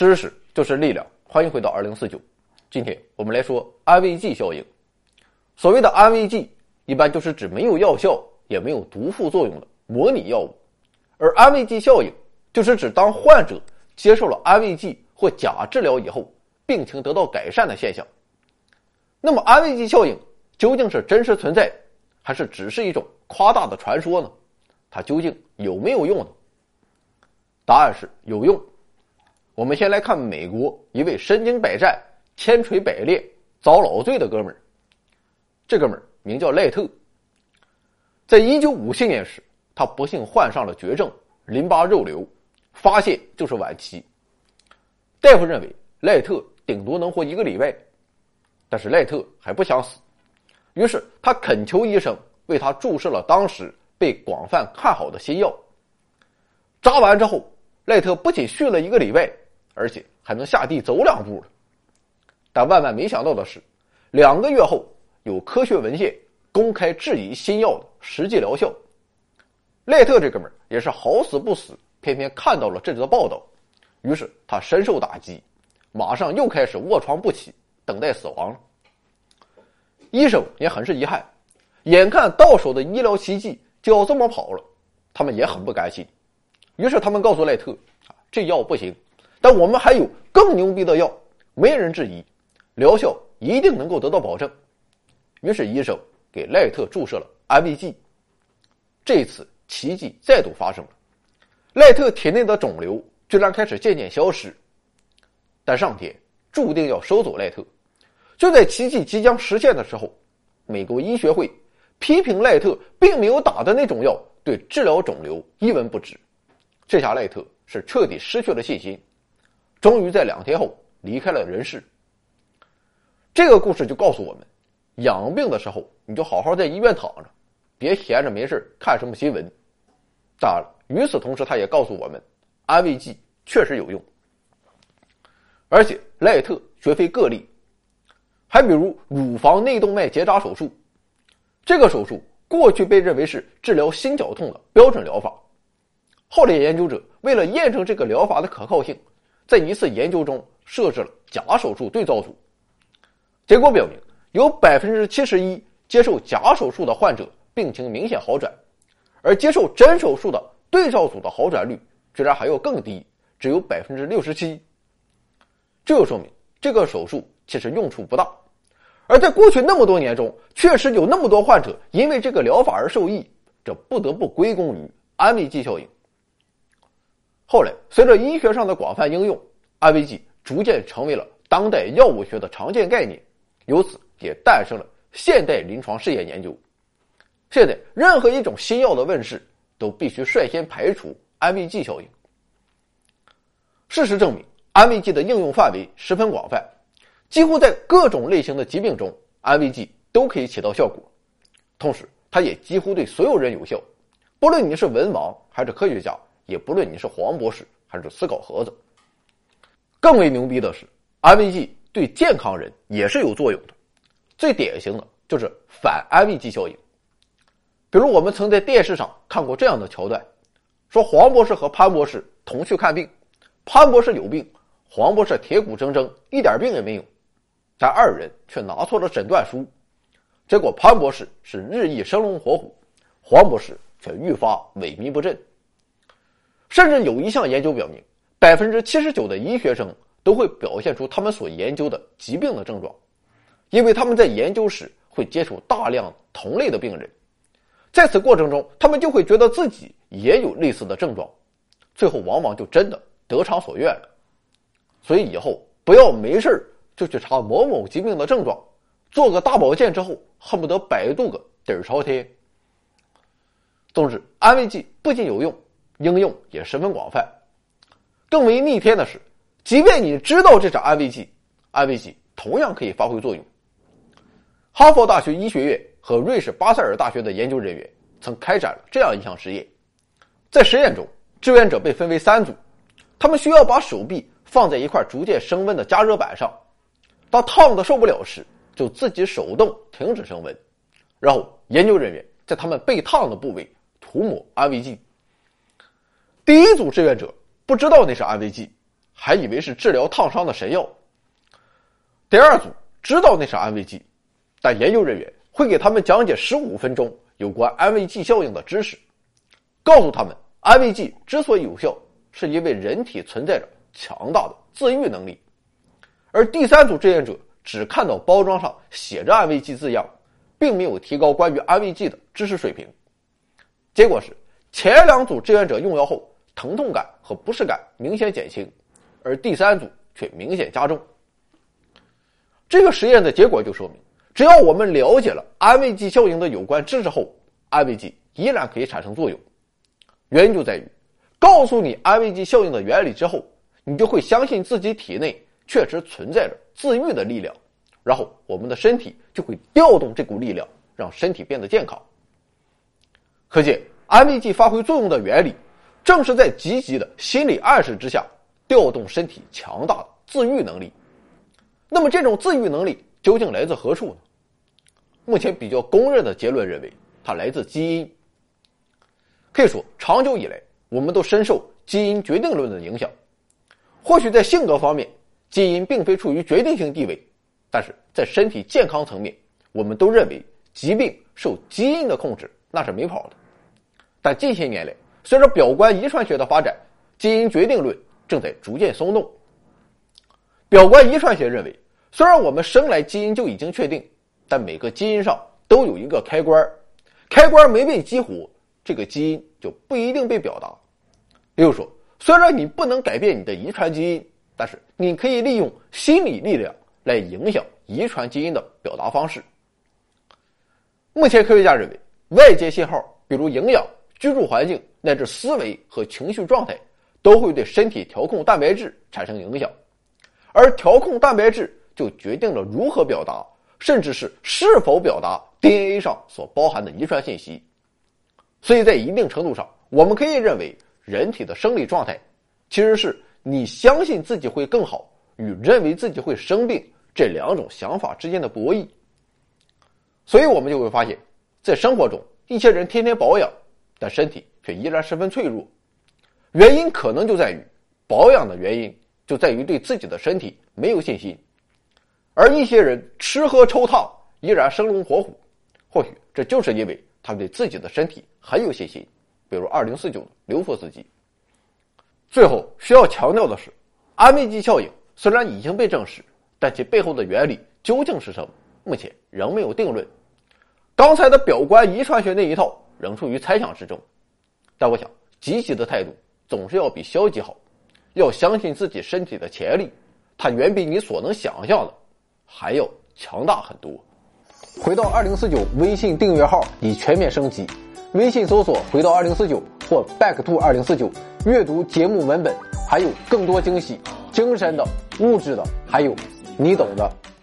知识就是力量，欢迎回到二零四九。今天我们来说安慰剂效应。所谓的安慰剂，一般就是指没有药效也没有毒副作用的模拟药物，而安慰剂效应就是指当患者接受了安慰剂或假治疗以后，病情得到改善的现象。那么，安慰剂效应究竟是真实存在，还是只是一种夸大的传说呢？它究竟有没有用呢？答案是有用。我们先来看美国一位身经百战、千锤百炼、遭老罪的哥们儿。这哥们儿名叫赖特。在一九五七年时，他不幸患上了绝症——淋巴肉瘤，发现就是晚期。大夫认为赖特顶多能活一个礼拜，但是赖特还不想死，于是他恳求医生为他注射了当时被广泛看好的新药。扎完之后，赖特不仅续了一个礼拜。而且还能下地走两步了，但万万没想到的是，两个月后有科学文献公开质疑新药的实际疗效。赖特这哥们儿也是好死不死，偏偏看到了这则报道，于是他深受打击，马上又开始卧床不起，等待死亡了。医生也很是遗憾，眼看到手的医疗奇迹就要这么跑了，他们也很不甘心，于是他们告诉赖特：“啊，这药不行。”但我们还有更牛逼的药，没人质疑，疗效一定能够得到保证。于是医生给赖特注射了安慰剂。这次奇迹再度发生了，赖特体内的肿瘤居然开始渐渐消失。但上天注定要收走赖特。就在奇迹即将实现的时候，美国医学会批评赖特并没有打的那种药对治疗肿瘤一文不值。这下赖特是彻底失去了信心。终于在两天后离开了人世。这个故事就告诉我们：养病的时候，你就好好在医院躺着，别闲着没事看什么新闻。当然了，与此同时，他也告诉我们，安慰剂确实有用。而且赖特绝非个例，还比如乳房内动脉结扎手术，这个手术过去被认为是治疗心绞痛的标准疗法，后来研究者为了验证这个疗法的可靠性。在一次研究中设置了假手术对照组，结果表明有百分之七十一接受假手术的患者病情明显好转，而接受真手术的对照组的好转率居然还要更低，只有百分之六十七。这就说明这个手术其实用处不大，而在过去那么多年中，确实有那么多患者因为这个疗法而受益，这不得不归功于安慰剂效应。后来，随着医学上的广泛应用，安慰剂逐渐成为了当代药物学的常见概念，由此也诞生了现代临床试验研究。现在，任何一种新药的问世，都必须率先排除安慰剂效应。事实证明，安慰剂的应用范围十分广泛，几乎在各种类型的疾病中，安慰剂都可以起到效果。同时，它也几乎对所有人有效，不论你是文盲还是科学家。也不论你是黄博士还是思考盒子，更为牛逼的是，安慰剂对健康人也是有作用的。最典型的就是反安慰剂效应。比如我们曾在电视上看过这样的桥段：说黄博士和潘博士同去看病，潘博士有病，黄博士铁骨铮铮，一点病也没有，但二人却拿错了诊断书，结果潘博士是日益生龙活虎，黄博士却愈发萎靡不振。甚至有一项研究表明，百分之七十九的医学生都会表现出他们所研究的疾病的症状，因为他们在研究时会接触大量同类的病人，在此过程中，他们就会觉得自己也有类似的症状，最后往往就真的得偿所愿了。所以以后不要没事就去查某某疾病的症状，做个大保健之后，恨不得百度个底儿朝天。总之，安慰剂不仅有用。应用也十分广泛，更为逆天的是，即便你知道这是安慰剂，安慰剂同样可以发挥作用。哈佛大学医学院和瑞士巴塞尔大学的研究人员曾开展了这样一项实验，在实验中，志愿者被分为三组，他们需要把手臂放在一块逐渐升温的加热板上，当烫的受不了时，就自己手动停止升温，然后研究人员在他们被烫的部位涂抹安慰剂。第一组志愿者不知道那是安慰剂，还以为是治疗烫伤的神药。第二组知道那是安慰剂，但研究人员会给他们讲解十五分钟有关安慰剂效应的知识，告诉他们安慰剂之所以有效，是因为人体存在着强大的自愈能力。而第三组志愿者只看到包装上写着安慰剂字样，并没有提高关于安慰剂的知识水平。结果是，前两组志愿者用药后，疼痛感和不适感明显减轻，而第三组却明显加重。这个实验的结果就说明，只要我们了解了安慰剂效应的有关知识后，安慰剂依然可以产生作用。原因就在于，告诉你安慰剂效应的原理之后，你就会相信自己体内确实存在着自愈的力量，然后我们的身体就会调动这股力量，让身体变得健康。可见，安慰剂发挥作用的原理，正是在积极的心理暗示之下，调动身体强大的自愈能力。那么，这种自愈能力究竟来自何处呢？目前比较公认的结论认为，它来自基因。可以说，长久以来，我们都深受基因决定论的影响。或许在性格方面，基因并非处于决定性地位，但是在身体健康层面，我们都认为疾病受基因的控制，那是没跑的。但近些年来，随着表观遗传学的发展，基因决定论正在逐渐松动。表观遗传学认为，虽然我们生来基因就已经确定，但每个基因上都有一个开关开关没被激活，这个基因就不一定被表达。比如说，虽然你不能改变你的遗传基因，但是你可以利用心理力量来影响遗传基因的表达方式。目前科学家认为，外界信号，比如营养。居住环境乃至思维和情绪状态，都会对身体调控蛋白质产生影响，而调控蛋白质就决定了如何表达，甚至是是否表达 DNA 上所包含的遗传信息。所以在一定程度上，我们可以认为，人体的生理状态，其实是你相信自己会更好与认为自己会生病这两种想法之间的博弈。所以我们就会发现，在生活中，一些人天天保养。但身体却依然十分脆弱，原因可能就在于保养的原因，就在于对自己的身体没有信心。而一些人吃喝抽烫依然生龙活虎，或许这就是因为他对自己的身体很有信心。比如二零四九刘副司机。最后需要强调的是，安慰剂效应虽然已经被证实，但其背后的原理究竟是什么，目前仍没有定论。刚才的表观遗传学那一套。仍处于猜想之中，但我想，积极的态度总是要比消极好。要相信自己身体的潜力，它远比你所能想象的还要强大很多。回到二零四九微信订阅号已全面升级，微信搜索“回到二零四九”或 “back to 二零四九”，阅读节目文本，还有更多惊喜，精神的、物质的，还有你懂的。